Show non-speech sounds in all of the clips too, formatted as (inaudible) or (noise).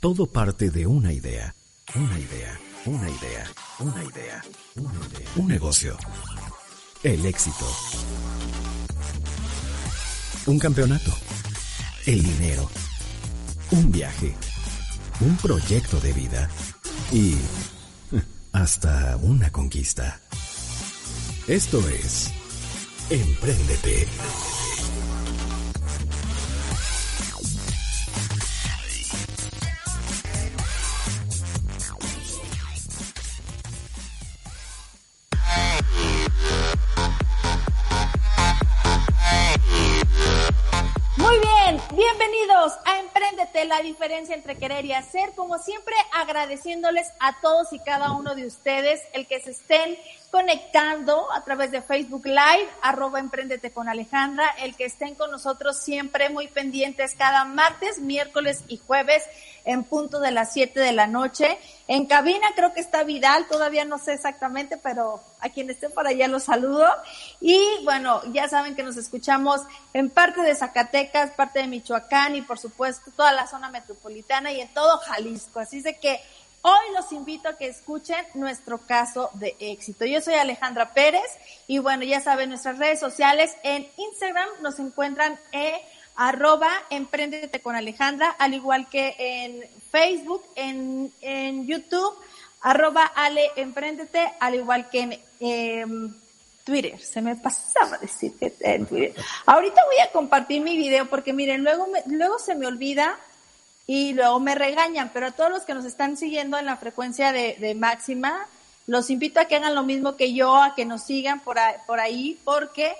Todo parte de una idea. Una idea. Una idea. Una idea. Un negocio. El éxito. Un campeonato. El dinero. Un viaje. Un proyecto de vida. Y (laughs) hasta una conquista. Esto es Empréndete. La diferencia entre querer y hacer. Como siempre, agradeciéndoles a todos y cada uno de ustedes el que se estén conectando a través de Facebook Live, arroba Emprendete con Alejandra, el que estén con nosotros siempre muy pendientes cada martes, miércoles y jueves en punto de las 7 de la noche. En cabina creo que está Vidal, todavía no sé exactamente, pero a quien esté por allá los saludo. Y bueno, ya saben que nos escuchamos en parte de Zacatecas, parte de Michoacán y por supuesto toda la zona metropolitana y en todo Jalisco. Así de que Hoy los invito a que escuchen nuestro caso de éxito. Yo soy Alejandra Pérez y bueno, ya saben, nuestras redes sociales en Instagram nos encuentran eh, arroba emprendete con Alejandra, al igual que en Facebook, en, en YouTube, arroba Ale Emprendete, al igual que en em, Twitter. Se me pasaba decir que en Twitter. Ahorita voy a compartir mi video porque miren, luego, me, luego se me olvida y luego me regañan, pero a todos los que nos están siguiendo en la frecuencia de, de máxima, los invito a que hagan lo mismo que yo, a que nos sigan por ahí, por ahí porque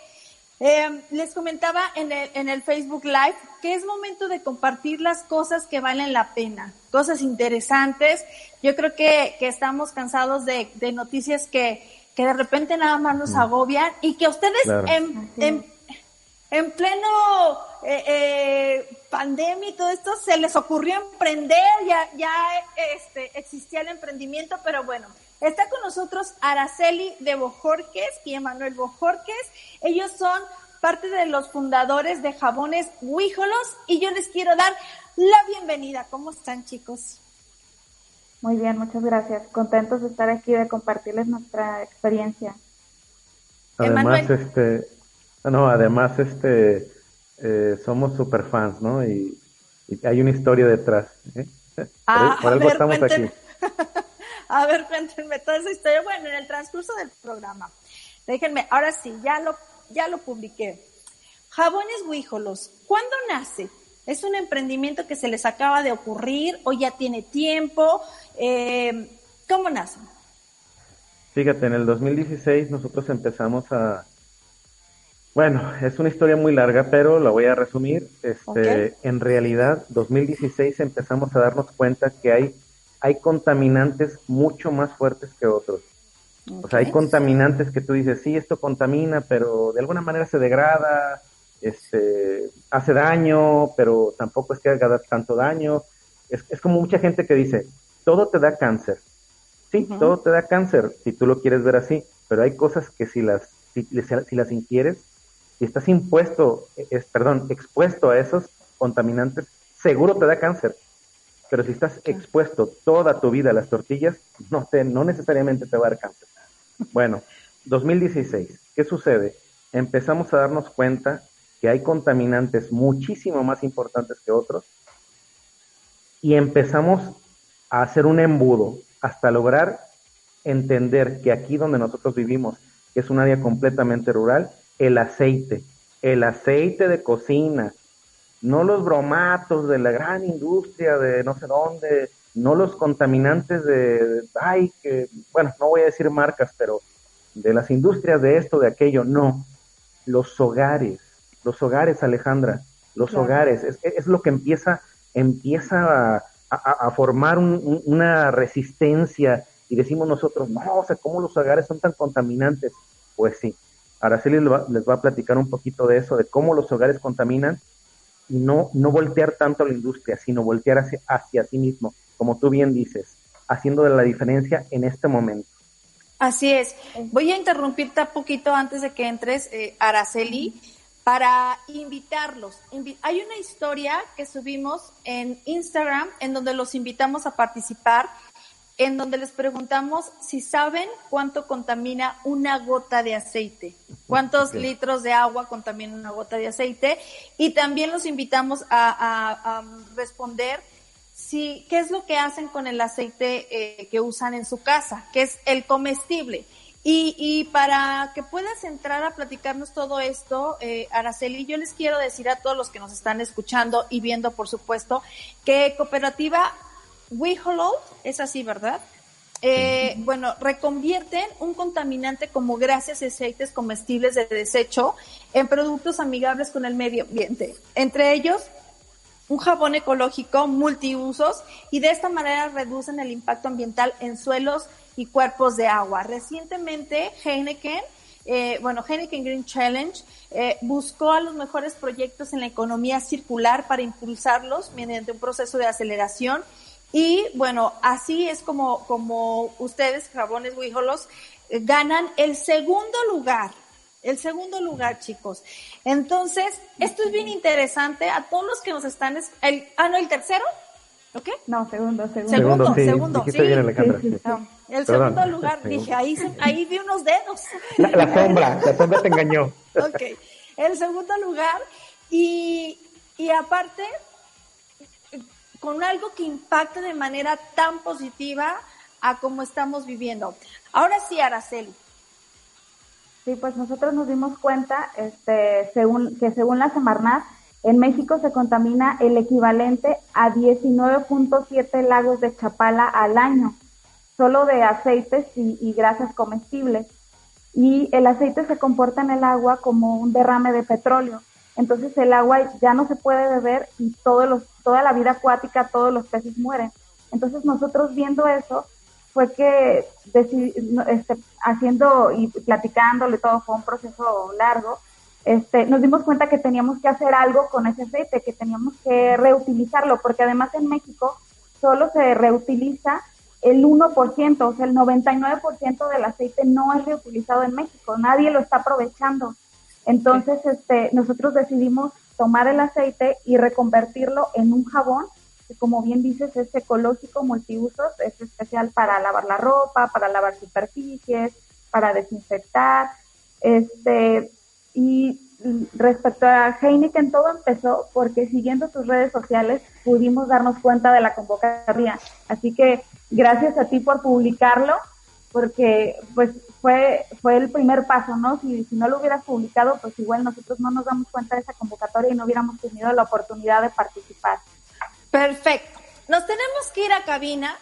eh, les comentaba en el, en el Facebook Live que es momento de compartir las cosas que valen la pena, cosas interesantes. Yo creo que, que estamos cansados de, de noticias que, que de repente nada más nos agobian y que ustedes Claro. en, en, en pleno eh, eh, pandemia y todo esto se les ocurrió emprender, ya, ya este, existía el emprendimiento, pero bueno, está con nosotros Araceli de Bojorques y Emanuel Bojorques. Ellos son parte de los fundadores de Jabones Huíjolos y yo les quiero dar la bienvenida. ¿Cómo están chicos? Muy bien, muchas gracias. Contentos de estar aquí, de compartirles nuestra experiencia. Además, Emanuel. este, no, además, este, eh, somos super fans, ¿no? Y, y hay una historia detrás. ¿eh? Ah, por a algo ver, estamos aquí. (laughs) a ver, cuéntenme toda esa historia. Bueno, en el transcurso del programa. Déjenme, ahora sí, ya lo, ya lo publiqué. Jabones Huíjolos, ¿cuándo nace? ¿Es un emprendimiento que se les acaba de ocurrir o ya tiene tiempo? Eh, ¿Cómo nace? Fíjate, en el 2016 nosotros empezamos a... Bueno, es una historia muy larga, pero la voy a resumir. Este, Ok. En realidad, 2016 empezamos a darnos cuenta que hay, hay contaminantes mucho más fuertes que otros. O sea, hay contaminantes que tú dices, sí, esto contamina, pero de alguna manera se degrada, este, hace daño, pero tampoco es que haga tanto daño. Es, es como mucha gente que dice, todo te da cáncer. Sí, todo te da cáncer, si tú lo quieres ver así, pero hay cosas que si las, si, si las ingieres, si estás impuesto, es, perdón, expuesto a esos contaminantes, seguro te da cáncer. Pero si estás expuesto toda tu vida a las tortillas, no, te, no necesariamente te va a dar cáncer. Bueno, 2016, ¿qué sucede? Empezamos a darnos cuenta que hay contaminantes muchísimo más importantes que otros y empezamos a hacer un embudo hasta lograr entender que aquí donde nosotros vivimos, que es un área completamente rural, el aceite, el aceite de cocina, no los bromatos de la gran industria de no sé dónde, no los contaminantes de, ay, que, bueno, no voy a decir marcas, pero de las industrias de esto, de aquello, no, los hogares, los hogares, Alejandra, los Claro. hogares, es, es lo que empieza, empieza a, a, formar una resistencia y decimos nosotros, no, o sea, ¿cómo los hogares son tan contaminantes? Pues sí, Araceli les va, a platicar un poquito de eso, de cómo los hogares contaminan y no, no voltear tanto a la industria, sino voltear hacia, hacia sí mismo, como tú bien dices, haciendo de la diferencia en este momento. Así es. Voy a interrumpirte un poquito antes de que entres, eh, Araceli, para invitarlos. Hay una historia que subimos en Instagram en donde los invitamos a participar, en donde les preguntamos si saben cuánto contamina una gota de aceite, cuántos litros de agua contamina una gota de aceite, y también los invitamos a, responder si, qué es lo que hacen con el aceite eh, que usan en su casa, que es el comestible. Y, y para que puedas entrar a platicarnos todo esto, eh, Araceli, yo les quiero decir a todos los que nos están escuchando y viendo, por supuesto, que Cooperativa WeHollow, es así, ¿verdad? Eh, bueno, reconvierten un contaminante como grasas y aceites comestibles de desecho en productos amigables con el medio ambiente. Entre ellos, un jabón ecológico multiusos y de esta manera reducen el impacto ambiental en suelos y cuerpos de agua. Recientemente, Heineken, eh, bueno, Heineken Green Challenge eh, buscó a los mejores proyectos en la economía circular para impulsarlos mediante un proceso de aceleración. Y bueno, así es como, como ustedes, jabones Wijolos, eh, ganan el segundo lugar. El segundo lugar, chicos. Entonces, esto es bien interesante. A todos los que nos están... El, ah, no, el tercero. ¿Ok? No, segundo, segundo. Segundo, segundo. Sí, el segundo lugar, dije, ahí, ahí vi unos dedos. La, sombra, la sombra te engañó. ok, el segundo lugar y, y aparte, con algo que impacte de manera tan positiva a como estamos viviendo. Ahora sí, Araceli. Sí, pues nosotros nos dimos cuenta, este, según, que según la Semarnat, en México se contamina el equivalente a 19.7 lagos de Chapala al año, solo de aceites y, grasas comestibles. Y el aceite se comporta en el agua como un derrame de petróleo. Entonces el agua ya no se puede beber y todos los, toda la vida acuática, todos los peces mueren. Entonces nosotros viendo eso, fue que este, haciendo y platicándole todo fue un proceso largo, este, nos dimos cuenta que teníamos que hacer algo con ese aceite, que teníamos que reutilizarlo, porque además en México solo se reutiliza el 1%, o sea, el 99% del aceite no es reutilizado en México, nadie lo está aprovechando. Entonces, este, nosotros decidimos tomar el aceite y reconvertirlo en un jabón que como bien dices es ecológico, multiusos, es especial para lavar la ropa, para lavar superficies, para desinfectar, este, y respecto a Heineken, todo empezó porque siguiendo tus redes sociales pudimos darnos cuenta de la convocatoria. Así que gracias a ti por publicarlo, porque pues fue, fue el primer paso, ¿no? Si, si no lo hubieras publicado, pues igual nosotros no nos damos cuenta de esa convocatoria y no hubiéramos tenido la oportunidad de participar. Perfecto. Nos tenemos que ir a cabina,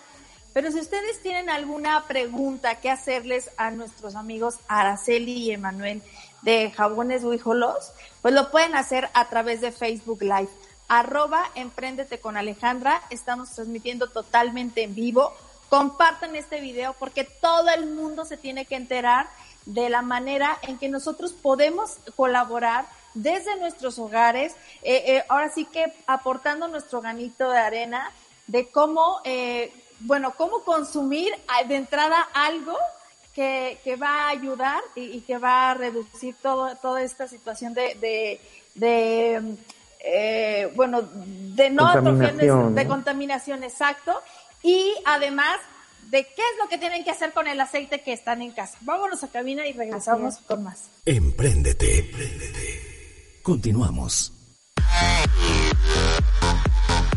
pero si ustedes tienen alguna pregunta que hacerles a nuestros amigos Araceli y Emanuel, de Jabones Huijolos, pues lo pueden hacer a través de Facebook Live. Arroba Emprendete con Alejandra. Estamos transmitiendo totalmente en vivo. Compartan este video porque todo el mundo se tiene que enterar de la manera en que nosotros podemos colaborar desde nuestros hogares, eh, eh, ahora sí que aportando nuestro ganito de arena de cómo, eh, bueno, cómo consumir de entrada algo que, va a ayudar y, que va a reducir todo, toda esta situación de, de, eh, bueno, de no contaminación, de contaminación, exacto. Y además de qué es lo que tienen que hacer con el aceite que están en casa. Vámonos a cabina y regresamos con más. Emprendete, emprendete. Continuamos.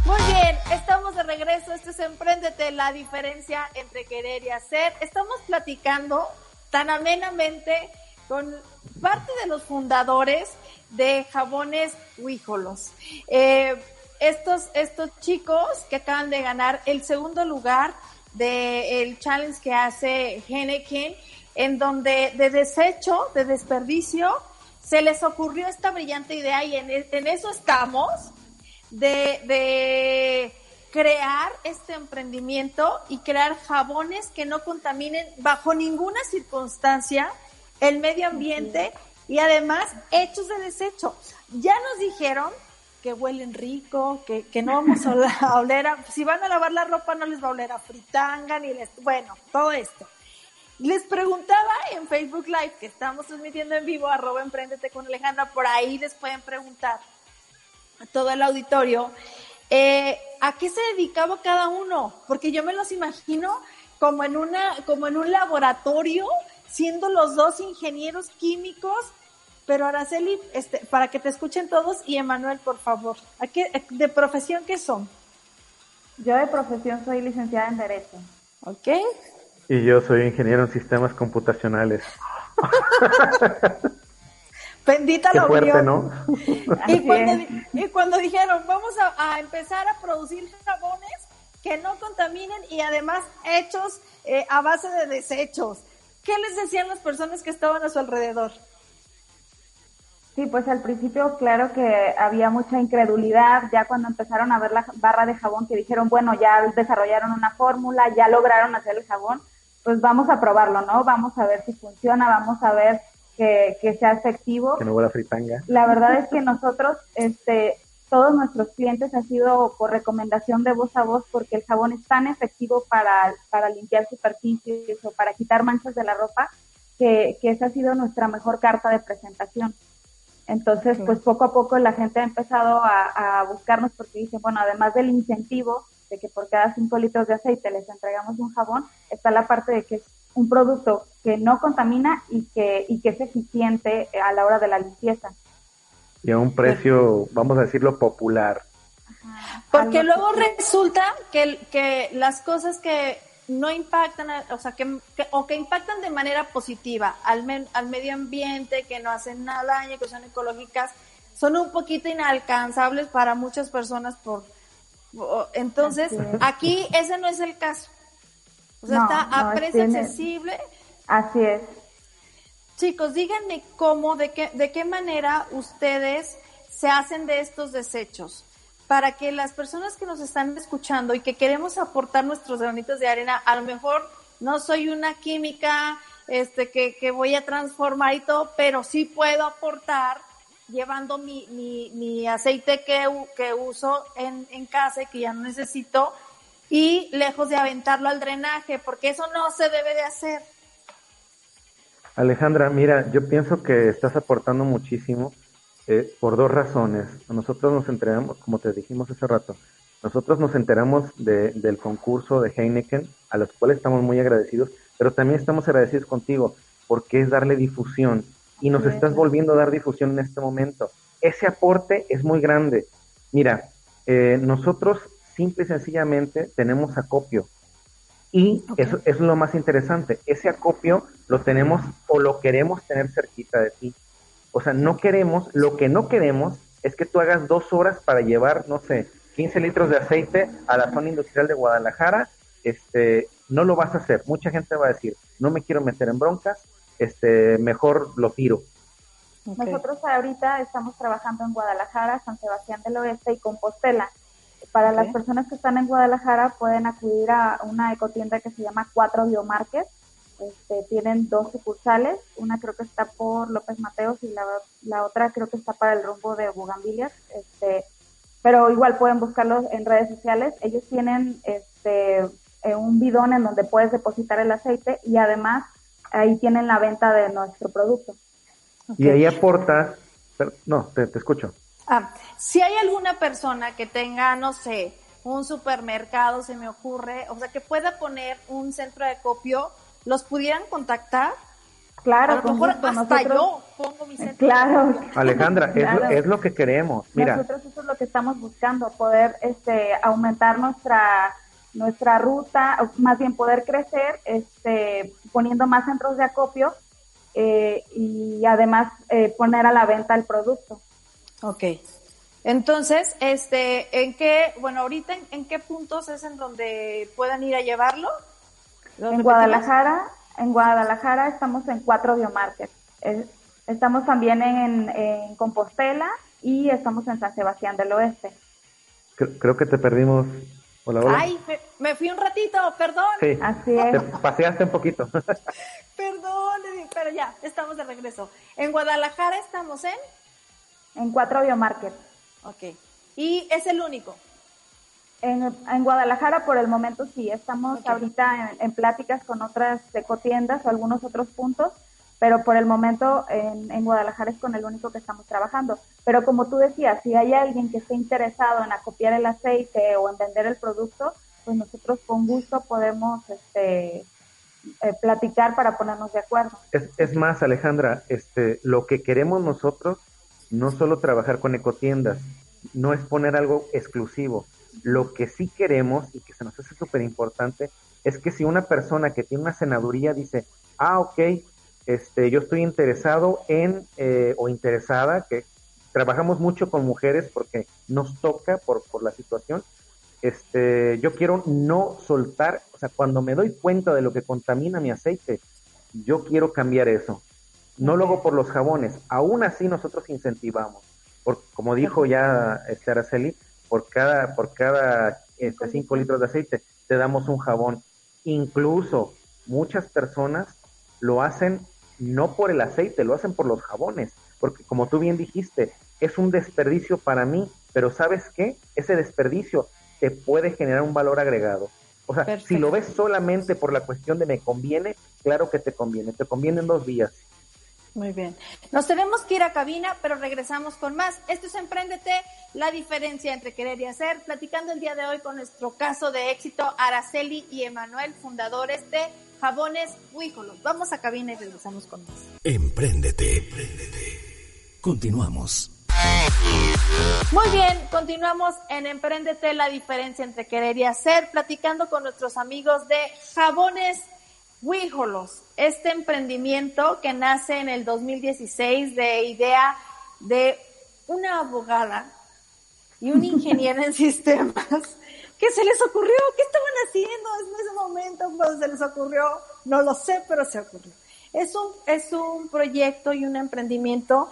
Muy bien, estamos de regreso. Esto es Emprendete, la diferencia entre querer y hacer. Estamos platicando tan amenamente con parte de los fundadores de Jabones Huíjolos. Eh, estos, estos chicos que acaban de ganar el segundo lugar del challenge que hace Henneken, en donde de desecho, de desperdicio, se les ocurrió esta brillante idea y en, en eso estamos de, de crear este emprendimiento y crear jabones que no contaminen bajo ninguna circunstancia el medio ambiente y además hechos de desecho. Ya nos dijeron que huelen rico, que, que no vamos (laughs) a oler a, si van a lavar la ropa no les va a oler a fritanga, ni les, bueno, todo esto. Les preguntaba en Facebook Live, que estamos transmitiendo en vivo, arroba emprendete con Alejandra, por ahí les pueden preguntar a todo el auditorio, eh, ¿a qué se dedicaba cada uno? Porque yo me los imagino como en una, como en un laboratorio, siendo los dos ingenieros químicos pero Araceli, este, para que te escuchen todos y Emanuel, por favor, ¿a qué, ¿de profesión qué son? Yo de profesión soy licenciada en Derecho. ¿Ok? Y yo soy ingeniero en sistemas computacionales. (laughs) Bendita Qué fuerte, ¿no? y, cuando, y cuando dijeron, vamos a, a, empezar a producir jabones que no contaminen y además hechos eh, a base de desechos, ¿qué les decían las personas que estaban a su alrededor? Sí, pues al principio claro que había mucha incredulidad, ya cuando empezaron a ver la barra de jabón que dijeron, bueno, ya desarrollaron una fórmula, ya lograron hacer el jabón, pues vamos a probarlo, ¿no? Vamos a ver si funciona, vamos a ver que, que sea efectivo. Que no huela fritanga. La verdad es que nosotros, este, todos nuestros clientes ha sido por recomendación de voz a voz porque el jabón es tan efectivo para, para limpiar superficies o para quitar manchas de la ropa que, que esa ha sido nuestra mejor carta de presentación. Entonces, pues poco a poco la gente ha empezado a, buscarnos porque dicen, bueno, además del incentivo de que por cada 5 litros de aceite les entregamos un jabón, está la parte de que es un producto que no contamina y que, y que es eficiente a la hora de la limpieza. Y a un precio, vamos a decirlo, popular. Porque luego resulta que, que las cosas que no impactan, o sea, que, o que impactan de manera positiva al, al medio ambiente, que no hacen nada daño, que son ecológicas, son un poquito inalcanzables para muchas personas por, entonces aquí ese no es el caso. O sea, está a precio accesible. Así es. Chicos, díganme cómo, de qué, de qué manera ustedes se hacen de estos desechos para que las personas que nos están escuchando y que queremos aportar nuestros granitos de arena, a lo mejor no soy una química este, que, que voy a transformar y todo, pero sí puedo aportar llevando mi, mi, mi aceite que, que uso en, en casa y que ya no necesito y lejos de aventarlo al drenaje, porque eso no se debe de hacer. Alejandra, mira, yo pienso que estás aportando muchísimo eh, por dos razones. Nosotros nos enteramos, como te dijimos hace rato, nosotros nos enteramos de, del concurso de Heineken, a los cuales estamos muy agradecidos, pero también estamos agradecidos contigo porque es darle difusión y nos estás volviendo a dar difusión en este momento. Ese aporte es muy grande. Mira, eh, nosotros simple y sencillamente tenemos acopio. Y eso, eso es lo más interesante. Ese acopio lo tenemos o lo queremos tener cerquita de ti. O sea, no queremos, lo que no queremos es que tú hagas dos horas para llevar, no sé, 15 litros de aceite a la zona industrial de Guadalajara, este, no lo vas a hacer. Mucha gente va a decir, no me quiero meter en broncas, este, mejor lo tiro. Nosotros ahorita estamos trabajando en Guadalajara, San Sebastián del Oeste y Compostela. Para las personas que están en Guadalajara pueden acudir a una ecotienda que se llama Cuatro Biomarket este, tienen dos sucursales, una creo que está por López Mateos y la, la otra creo que está para el rumbo de Bugambilias, este, pero igual pueden buscarlos en redes sociales. Ellos tienen este, eh, un bidón en donde puedes depositar el aceite y además ahí tienen la venta de nuestro producto. Y ahí aporta, no, te, te escucho. Ah, si hay alguna persona que tenga, no sé, un supermercado, se me ocurre, o sea, que pueda poner un centro de copio los pudieran contactar. Claro, a lo mejor hasta yo pongo mi centro. Claro. Alejandra, Es, lo, que queremos. Mira. Nosotros eso es lo que estamos buscando, poder este, aumentar nuestra nuestra ruta, más bien poder crecer, este, poniendo más centros de acopio eh, y además eh, poner a la venta el producto. Ok. Entonces, este, ¿en qué, bueno, ahorita en, en qué puntos es en donde puedan ir a llevarlo? En Guadalajara, en Guadalajara estamos en cuatro biomarkets. Estamos también en, Compostela y estamos en San Sebastián del Oeste. Creo, que te perdimos. Hola, hola. Ay, me, fui un ratito, perdón. Sí, Así es. te paseaste un poquito. (laughs) perdón, pero ya, estamos de regreso. En Guadalajara estamos en... En Cuatro Biomarket. Ok. ¿Y es el único? En, en, Guadalajara por el momento sí, estamos ahorita en, pláticas con otras ecotiendas o algunos otros puntos, pero por el momento en, en, Guadalajara es con el único que estamos trabajando. Pero como tú decías, si hay alguien que esté interesado en acopiar el aceite o en vender el producto, pues nosotros con gusto podemos este, eh, platicar para ponernos de acuerdo. Es, es más, Alejandra, este, lo que queremos nosotros no solo trabajar con ecotiendas, no es poner algo exclusivo, lo que sí queremos y que se nos hace súper importante es que si una persona que tiene una senaduría dice, ah, ok, este, yo estoy interesado en eh, o interesada, que trabajamos mucho con mujeres porque nos toca por, por la situación, este, yo quiero no soltar, o sea, cuando me doy cuenta de lo que contamina mi aceite, yo quiero cambiar eso. No lo hago por los jabones, aún así nosotros incentivamos. Por, como dijo ya este Araceli, por cada, por cada este, 5 litros de aceite te damos un jabón. Incluso muchas personas lo hacen no por el aceite, lo hacen por los jabones, porque como tú bien dijiste, es un desperdicio para mí, pero ¿sabes qué? Ese desperdicio te puede generar un valor agregado. O sea, si lo ves solamente por la cuestión de me conviene, claro que te conviene, te conviene en dos días. Muy bien. Nos tenemos que ir a cabina, pero regresamos con más. Esto es Emprendete, la diferencia entre querer y hacer. Platicando el día de hoy con nuestro caso de éxito, Araceli y Emanuel, fundadores de Jabones Huíjolos. Vamos a cabina y regresamos con más. Emprendete, emprendete. Continuamos. Muy bien, continuamos en Emprendete, la diferencia entre querer y hacer, platicando con nuestros amigos de Jabones Huíjolos, este emprendimiento que nace en el 2016 de idea de una abogada y un ingeniero en (laughs) sistemas que se les ocurrió, ¿qué estaban haciendo en ese momento cuando se les ocurrió? No lo sé, pero se ocurrió. Es un, es un proyecto y un emprendimiento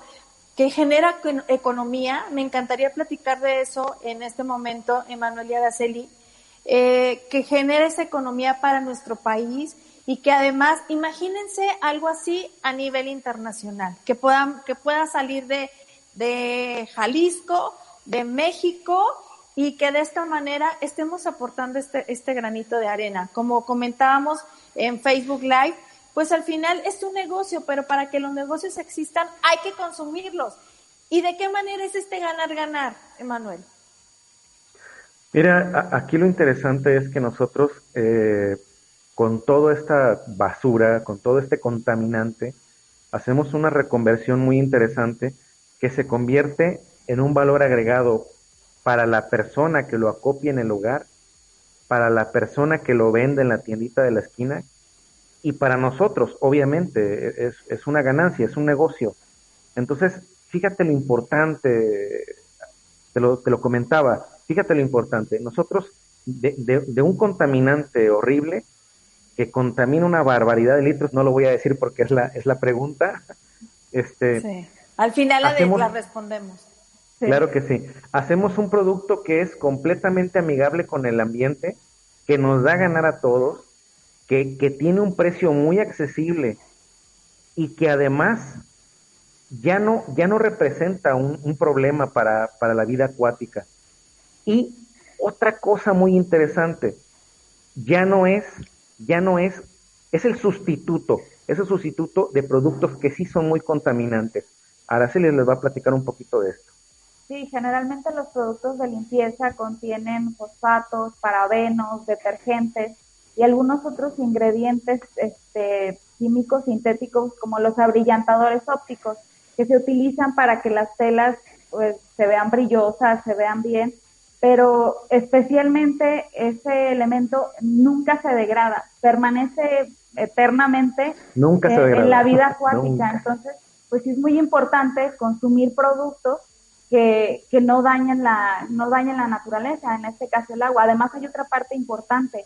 que genera economía. Me encantaría platicar de eso en este momento, Emanuel y Araceli, eh, que genera esa economía para nuestro país y que además, imagínense algo así a nivel internacional, que puedan, que pueda salir de, de Jalisco, de México y que de esta manera estemos aportando este, este granito de arena. Como comentábamos en Facebook Live, pues al final es un negocio, pero para que los negocios existan hay que consumirlos. ¿Y de qué manera es este ganar-ganar, Emanuel? Mira, aquí lo interesante es que nosotros eh, con toda esta basura, con todo este contaminante, hacemos una reconversión muy interesante que se convierte en un valor agregado para la persona que lo acopia en el hogar, para la persona que lo vende en la tiendita de la esquina y para nosotros, obviamente, es, una ganancia, es un negocio. Entonces, fíjate lo importante, te lo, te lo comentaba, fíjate lo importante, nosotros de, de un contaminante horrible, que contamina una barbaridad de litros, no lo voy a decir porque es la, es la pregunta. (laughs) Este, sí. Al final la, respondemos. Claro que sí. Hacemos un producto que es completamente amigable con el ambiente, que nos da a ganar a todos, que, que tiene un precio muy accesible y que además ya no, ya no representa un, un problema para, para la vida acuática. Y otra cosa muy interesante, ya no es ya no es, es el sustituto, es el sustituto de productos que sí son muy contaminantes. Araceli les va a platicar un poquito de esto. Sí, generalmente los productos de limpieza contienen fosfatos, parabenos, detergentes y algunos otros ingredientes este, químicos sintéticos como los abrillantadores ópticos que se utilizan para que las telas pues, se vean brillosas, se vean bien pero especialmente ese elemento nunca se degrada, permanece eternamente nunca en la vida (laughs) acuática. Entonces, pues es muy importante consumir productos que, que no dañen la no dañen la naturaleza, en este caso el agua. Además hay otra parte importante.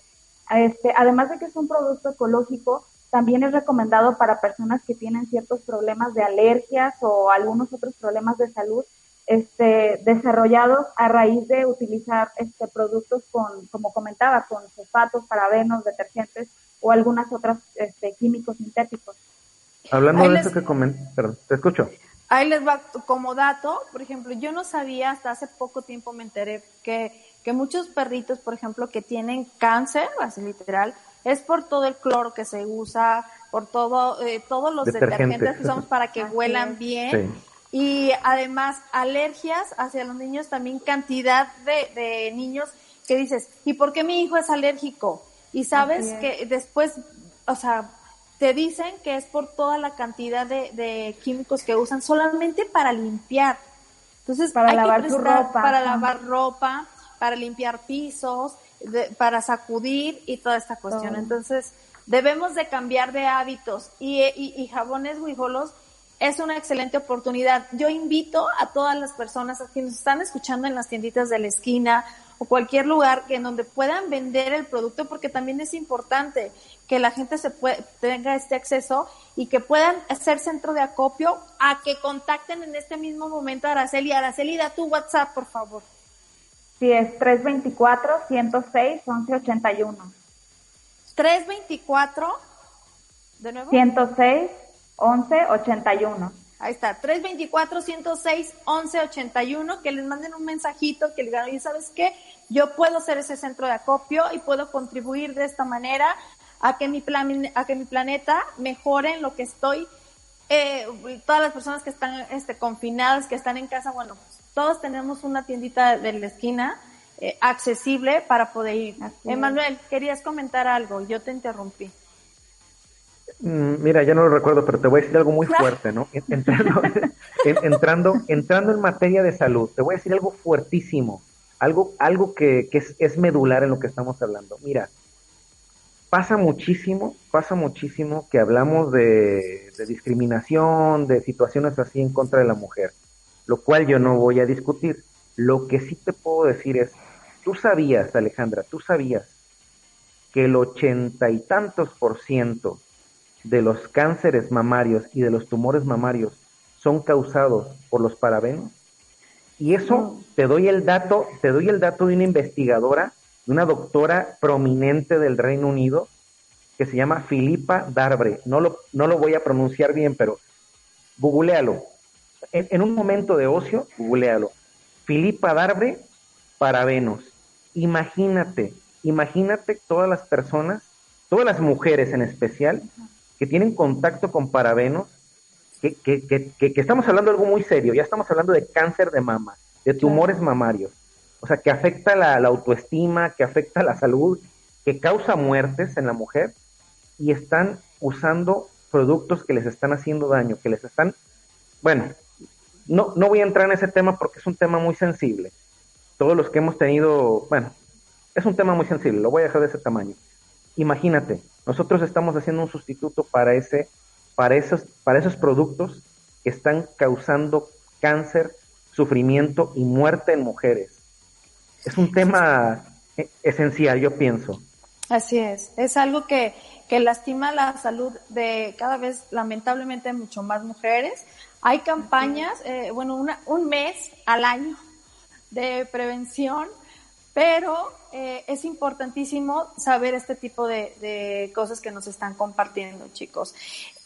Este, además de que es un producto ecológico, también es recomendado para personas que tienen ciertos problemas de alergias o algunos otros problemas de salud este, desarrollados a raíz de utilizar este, productos con, como comentaba, con sulfatos, parabenos, detergentes o algunas otras este, químicos sintéticos. Hablando de eso que comenté, perdón, te escucho. Ahí les va como dato, por ejemplo, yo no sabía, hasta hace poco tiempo me enteré que, que muchos perritos, por ejemplo, que tienen cáncer, así literal, es por todo el cloro que se usa, por todo, eh, todos los detergentes. que usamos para que huelan bien. Y además, alergias hacia los niños, también cantidad de, de niños que dices, ¿y por qué mi hijo es alérgico? Y sabes que después, o sea, te dicen que es por toda la cantidad de, químicos que usan solamente para limpiar. Entonces, para lavar ropa. Para lavar ropa, para limpiar pisos, para sacudir y toda esta cuestión. Entonces, debemos de cambiar de hábitos y, y, y jabones guijolos es una excelente oportunidad. Yo invito a todas las personas que nos están escuchando en las tienditas de la esquina o cualquier lugar que en donde puedan vender el producto porque también es importante que la gente se tenga este acceso y que puedan hacer centro de acopio a que contacten en este mismo momento a Araceli. Araceli, da tu WhatsApp, por favor. Sí, es 324-106-1181. 324, de nuevo. 106-1181. Ahí está, 324-106-1181, que les manden un mensajito, que les digan, ¿sabes qué? Yo puedo ser ese centro de acopio y puedo contribuir de esta manera a que mi, plan, a que mi planeta mejore en lo que estoy. Eh, todas las personas que están este, confinadas, que están en casa, bueno, todos tenemos una tiendita de la esquina eh, accesible para poder ir. Emanuel, querías comentar algo, yo te interrumpí. Mm, mira, ya no lo recuerdo, pero te voy a decir algo muy (laughs) fuerte, ¿no? Entrando, (laughs) entrando, entrando en materia de salud, te voy a decir algo fuertísimo, algo, algo que, es, medular en lo que estamos hablando. Mira, pasa muchísimo, pasa muchísimo que hablamos de, de discriminación, de situaciones así en contra de la mujer, lo cual yo no voy a discutir. Lo que sí te puedo decir es, tú sabías, Alejandra, tú sabías que el ochenta y tantos por ciento de los cánceres mamarios y de los tumores mamarios son causados por los parabenos. Y eso te doy el dato, te doy el dato de una investigadora, de una doctora prominente del Reino Unido que se llama Filipa Darbre. No lo, no lo voy a pronunciar bien, pero googlealo. En, en un momento de ocio, googlealo. Filipa Darbre, parabenos. Imagínate, imagínate todas las personas, todas las mujeres en especial, que tienen contacto con parabenos, que, que, que, que, estamos hablando de algo muy serio, ya estamos hablando de cáncer de mama, de tumores mamarios, o sea, que afecta la, autoestima, que afecta la salud, que causa muertes en la mujer, y están usando productos que les están haciendo daño, que les están, bueno, no, no voy a entrar en ese tema porque es un tema muy sensible. Todos los que hemos tenido, bueno, es un tema muy sensible, lo voy a dejar de ese tamaño. Imagínate, nosotros estamos haciendo un sustituto para ese, para esos, para esos productos que están causando cáncer, sufrimiento y muerte en mujeres. Es un tema e, esencial, yo pienso. Así es, es algo que, que lastima la salud de cada vez, lamentablemente, mucho más mujeres. Hay campañas, eh, bueno, un mes al año de prevención pero eh, es importantísimo saber este tipo de, cosas que nos están compartiendo, chicos.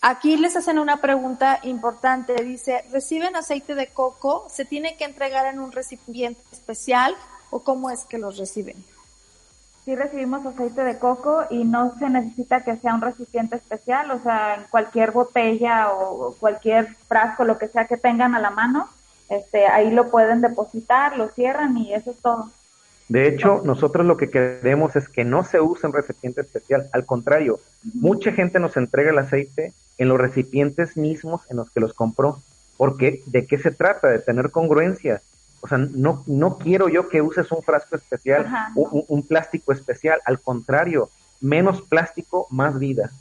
Aquí les hacen una pregunta importante. Dice, ¿reciben aceite de coco? ¿Se tiene que entregar en un recipiente especial o cómo es que los reciben? Sí recibimos aceite de coco y no se necesita que sea un recipiente especial, o sea, en cualquier botella o cualquier frasco, lo que sea que tengan a la mano, este, ahí lo pueden depositar, lo cierran y eso es todo. De hecho, nosotros lo que queremos es que no se use un recipiente especial. Al contrario, mucha gente nos entrega el aceite en los recipientes mismos en los que los compró. Porque, ¿de qué se trata? De tener congruencia. O sea, no, no quiero yo que uses un frasco especial, un, un, plástico especial. Al contrario, menos plástico, más vida.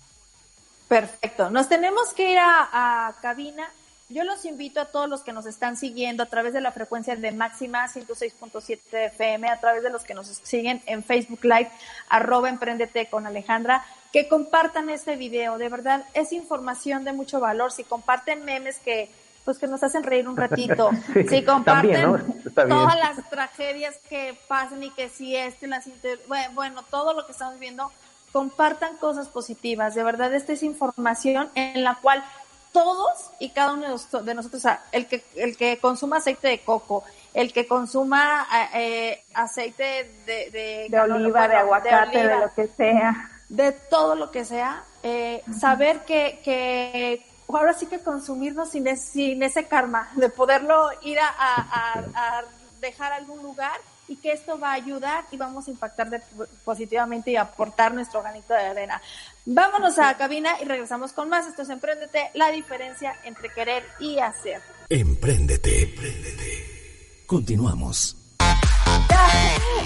Perfecto. Nos tenemos que ir a, a cabina. Yo los invito a todos los que nos están siguiendo a través de la frecuencia de máxima 106.7 FM, a través de los que nos siguen en Facebook Live, arroba emprendete con Alejandra, que compartan este video. De verdad, es información de mucho valor. Si comparten memes que, pues que nos hacen reír un ratito. (laughs) sí, comparten todas las tragedias que pasan y que si este, las bueno, todo lo que estamos viendo, compartan cosas positivas. De verdad, esta es información en la cual todos y cada uno de nosotros, el que, el que consuma aceite de coco, el que consuma eh, aceite de, de, oliva, de aguacate, de, lo que sea. De todo lo que sea, eh, saber que, que ahora sí que consumirnos sin, sin ese karma, de poderlo ir a, a, dejar algún lugar y que esto va a ayudar y vamos a impactar positivamente y aportar nuestro granito de arena. Vámonos a la cabina y regresamos con más. Esto es Emprendete, la diferencia entre querer y hacer. Emprendete, emprendete. Continuamos.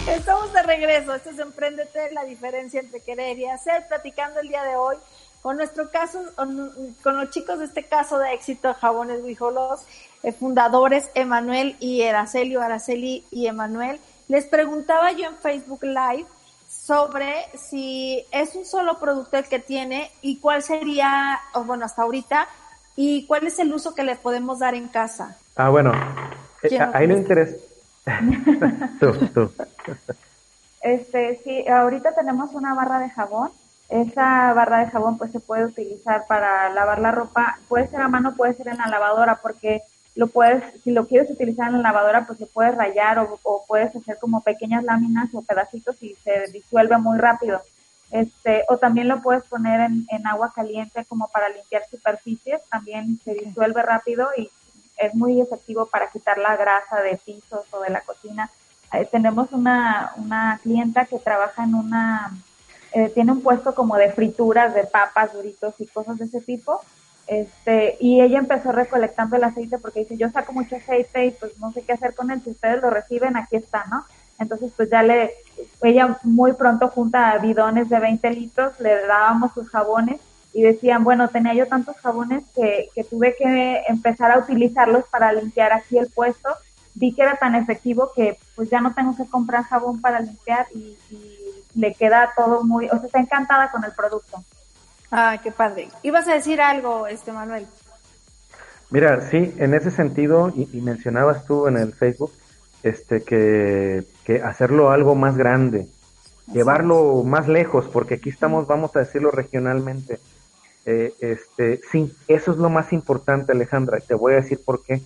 estamos de regreso. Esto es Emprendete, la diferencia entre querer y hacer. Platicando el día de hoy con nuestro caso, con los chicos de este caso de éxito, Jabones Guijolos, fundadores Emanuel y Aracelio, Araceli y Emanuel. Les preguntaba yo en Facebook Live sobre si es un solo producto el que tiene y cuál sería, o bueno, hasta ahorita, y cuál es el uso que le podemos dar en casa. Ah, bueno, eh, ahí no interesa. (laughs) tú, tú. Este, sí, ahorita tenemos una barra de jabón esa barra de jabón pues se puede utilizar para lavar la ropa, puede ser a mano, puede ser en la lavadora, porque lo puedes, si lo quieres utilizar en la lavadora, pues lo puedes rayar o, puedes hacer como pequeñas láminas o pedacitos y se disuelve muy rápido. Este, o también lo puedes poner en, en agua caliente como para limpiar superficies, también se disuelve rápido y es muy efectivo para quitar la grasa de pisos o de la cocina. Eh, tenemos una, una clienta que trabaja en una eh, tiene un puesto como de frituras, de papas, duritos y cosas de ese tipo. Este, y ella empezó recolectando el aceite porque dice, yo saco mucho aceite y pues no sé qué hacer con él, si ustedes lo reciben, aquí está, ¿no? Entonces pues ya le, ella muy pronto junta bidones de 20 litros, le dábamos sus jabones y decían, bueno, tenía yo tantos jabones que, que tuve que empezar a utilizarlos para limpiar aquí el puesto, vi que era tan efectivo que pues ya no tengo que comprar jabón para limpiar y le queda todo muy, o sea, está encantada con el producto. Ah, qué padre. ¿Ibas a decir algo, este Manuel? Mira, sí, en ese sentido, y, mencionabas tú en el Facebook, este, que, que hacerlo algo más grande, llevarlo más lejos, porque aquí estamos, vamos a decirlo regionalmente. Eh, este, sí, eso es lo más importante, Alejandra. Te voy a decir por qué.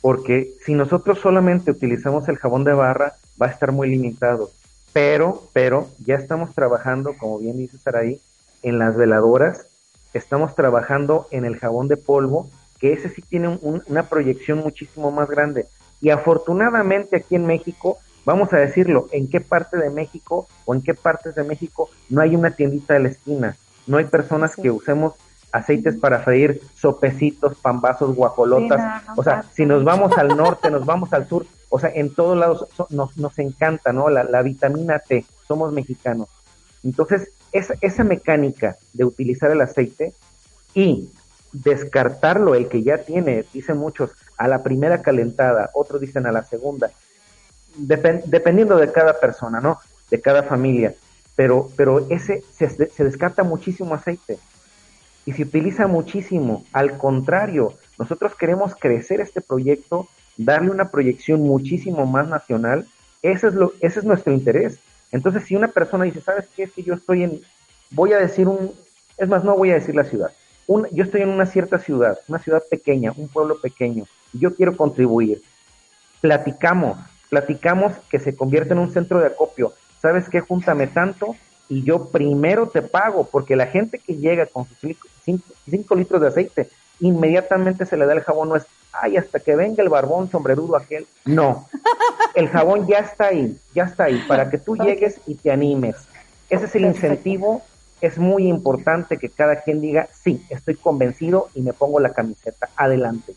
Porque si nosotros solamente utilizamos el jabón de barra, va a estar muy limitado. Pero, pero ya estamos trabajando, como bien dice Saraí, en las veladoras, estamos trabajando en el jabón de polvo, que ese sí tiene una proyección muchísimo más grande. Y afortunadamente aquí en México, vamos a decirlo, en qué parte de México o en qué partes de México no hay una tiendita de la esquina, no hay personas que usemos aceites para freír sopecitos, pambazos, guacolotas. o sea, si nos vamos al norte, nos vamos al sur, o sea, en todos lados nos, nos encanta, ¿no? La, vitamina T, somos mexicanos. Entonces, esa, esa mecánica de utilizar el aceite y descartarlo, el que ya tiene, dicen muchos, a la primera calentada, otros dicen a la segunda, dependiendo de cada persona, ¿no? De cada familia. Pero, pero ese se, se descarta muchísimo aceite y se utiliza muchísimo. Al contrario, nosotros queremos crecer este proyecto darle una proyección muchísimo más nacional, ese es, lo, ese es nuestro interés. Entonces, si una persona dice, ¿sabes qué? Es que yo estoy en, voy a decir un, es más, no voy a decir la ciudad, un, yo estoy en una cierta ciudad, una ciudad pequeña, un pueblo pequeño, y yo quiero contribuir. Platicamos, platicamos que se convierte en un centro de acopio. ¿Sabes qué? Júntame tanto y yo primero te pago, porque la gente que llega con sus 5 litros de aceite, inmediatamente se le da el jabón, no es, ay, hasta que venga el barbón sombrerudo aquel. No, el jabón ya está ahí, ya está ahí, para que tú llegues y te animes. Ese es el incentivo, es muy importante que cada quien diga, sí, estoy convencido y me pongo la camiseta, adelante.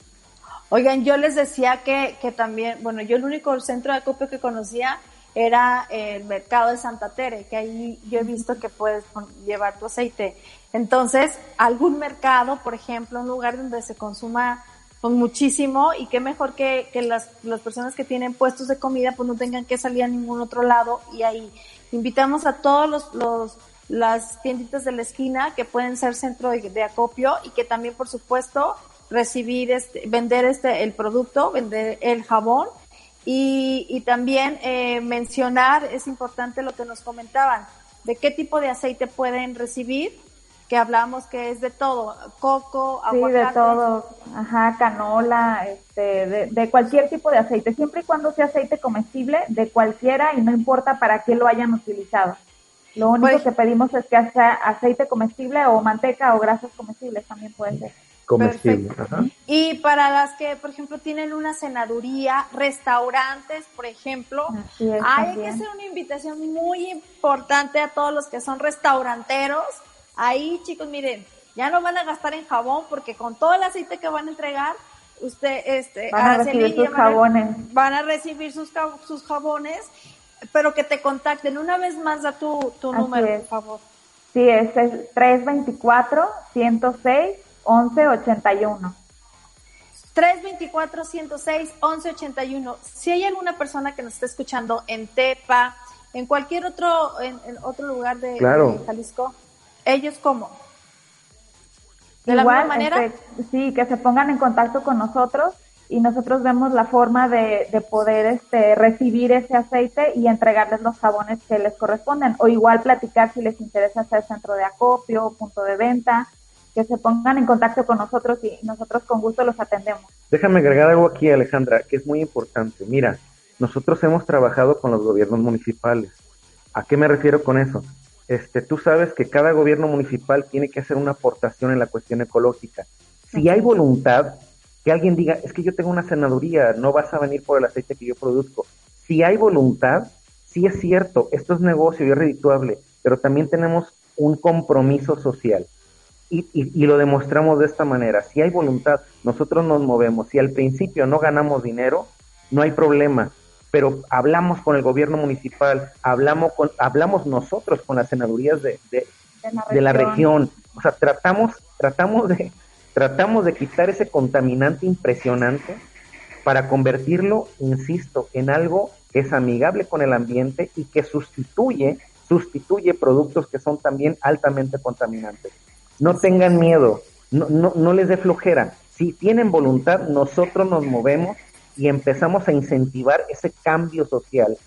Oigan, yo les decía que, que también, bueno, yo el único centro de acopio que conocía era el mercado de Santa Tere, que ahí yo he visto que puedes llevar tu aceite. Entonces, algún mercado, por ejemplo, un lugar donde se consuma pues muchísimo y qué mejor que, que las, las personas que tienen puestos de comida pues no tengan que salir a ningún otro lado y ahí invitamos a todos los, los las tienditas de la esquina que pueden ser centro de, acopio y que también por supuesto recibir este, vender este, el producto, vender el jabón. Y, y también eh, mencionar, es importante lo que nos comentaban, de qué tipo de aceite pueden recibir, que hablamos que es de todo, coco, aguacate. Sí, de todo, ajá, canola, este, de, de, cualquier tipo de aceite, siempre y cuando sea aceite comestible, de cualquiera y no importa para qué lo hayan utilizado. Lo único Pues- que pedimos es que sea aceite comestible o manteca o grasas comestibles también puede ser. Comestible. Perfecto. Ajá. Y para las que, por ejemplo, tienen una cenaduría, restaurantes, por ejemplo, es, hay que hacer una invitación muy importante a todos los que son restauranteros. Ahí, chicos, miren, ya no van a gastar en jabón porque con todo el aceite que van a entregar, usted, este, Van a Araceli recibir sus jabones. Van a recibir sus, sus jabones, pero que te contacten. Una vez más, da tu, tu número, es. por favor. Sí, es el 324-106-1181. 324-106-1181. Si hay alguna persona que nos está escuchando en Tepa, en cualquier otro, en, en otro lugar de, Claro. de Jalisco, ¿ellos cómo? ¿De la Igual, misma manera? este, sí, que se pongan en contacto con nosotros y nosotros vemos la forma de, de poder este, recibir ese aceite y entregarles los jabones que les corresponden. O igual platicar si les interesa hacer centro de acopio, punto de venta, que se pongan en contacto con nosotros y nosotros con gusto los atendemos. Déjame agregar algo aquí, Alejandra, que es muy importante. Mira, nosotros hemos trabajado con los gobiernos municipales. ¿A qué me refiero con eso? Este, tú sabes que cada gobierno municipal tiene que hacer una aportación en la cuestión ecológica. Si hay voluntad, que alguien diga, es que yo tengo una senaduría, no vas a venir por el aceite que yo produzco. Si hay voluntad, sí es cierto, esto es negocio y es redituable, pero también tenemos un compromiso social. Y, y, y, lo demostramos de esta manera. Si hay voluntad, nosotros nos movemos. Si al principio no ganamos dinero, no hay problema. Pero hablamos con el gobierno municipal, hablamos, con, hablamos nosotros con las senadurías de, de, De la de la región. región. O sea, tratamos, tratamos de, tratamos de quitar ese contaminante impresionante para convertirlo, insisto, en algo que es amigable con el ambiente y que sustituye, sustituye productos que son también altamente contaminantes. No tengan miedo, no, no, no les dé flojera. Si tienen voluntad, nosotros nos movemos y empezamos a incentivar ese cambio social.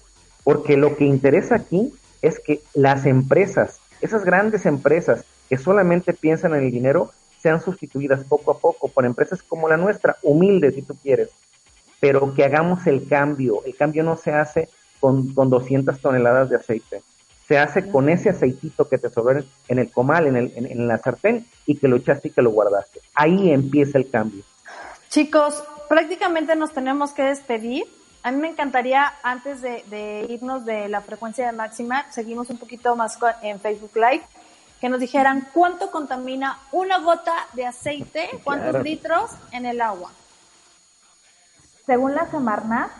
Porque lo que interesa aquí es que las empresas, esas grandes empresas que solamente piensan en el dinero, sean sustituidas poco a poco por empresas como la nuestra, humildes si tú quieres, pero que hagamos el cambio. El cambio no se hace con, con 200 toneladas de aceite, se hace con ese aceitito que te sobró en el comal, en, el, en, en la sartén, y que lo echaste y que lo guardaste. Ahí empieza el cambio. Chicos, prácticamente nos tenemos que despedir. A mí me encantaría, antes de, de, irnos de la frecuencia de máxima, seguimos un poquito más en Facebook Live, que nos dijeran cuánto contamina una gota de aceite, cuántos claro. litros en el agua. Según la Semarnat,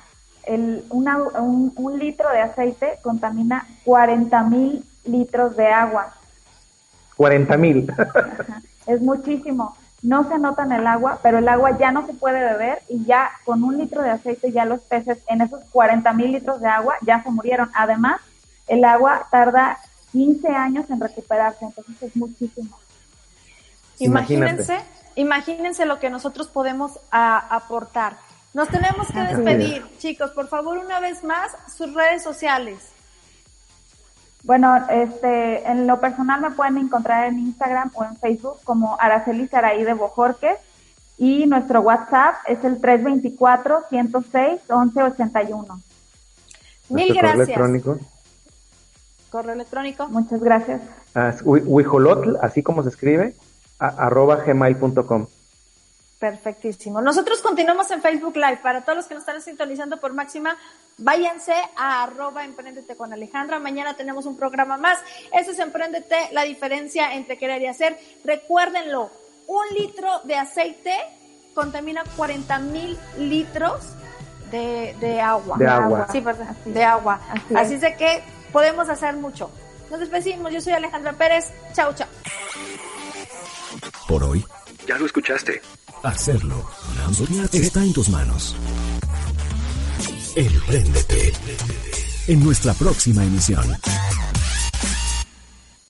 el, una, un, un, litro de aceite contamina 40 mil litros de agua. 40 mil. es muchísimo. No se nota en el agua, pero el agua ya no se puede beber y ya con un litro de aceite ya los peces en esos 40 mil litros de agua ya se murieron. Además, el agua tarda 15 años en recuperarse, entonces es muchísimo. Imagínense, imagínense lo que nosotros podemos a, aportar. Nos tenemos que despedir, chicos. Por favor, una vez más, sus redes sociales. Bueno, este, en lo personal me pueden encontrar en Instagram o en Facebook como Araceli Saraí de Bojorques y nuestro WhatsApp es el 324-106-1181. Mil gracias. Correo electrónico. Correo electrónico. Muchas gracias. Uh, Wijolotl, así como se escribe, a, arroba gmail.com. Perfectísimo. Nosotros continuamos en Facebook Live. Para todos los que nos están sintonizando por Máxima, váyanse a arroba Emprendete con Alejandra. Mañana tenemos un programa más. Eso es Emprendete, la diferencia entre querer y hacer. Recuérdenlo, un litro de aceite contamina 40 mil litros de, de, agua. De agua. Sí, ¿verdad? Así. De agua. Así, Así es de que podemos hacer mucho. Nos despedimos. Yo soy Alejandra Pérez. Chau, chau. Por hoy. Ya lo escuchaste. Hacerlo está en tus manos. Empréndete. En nuestra próxima emisión.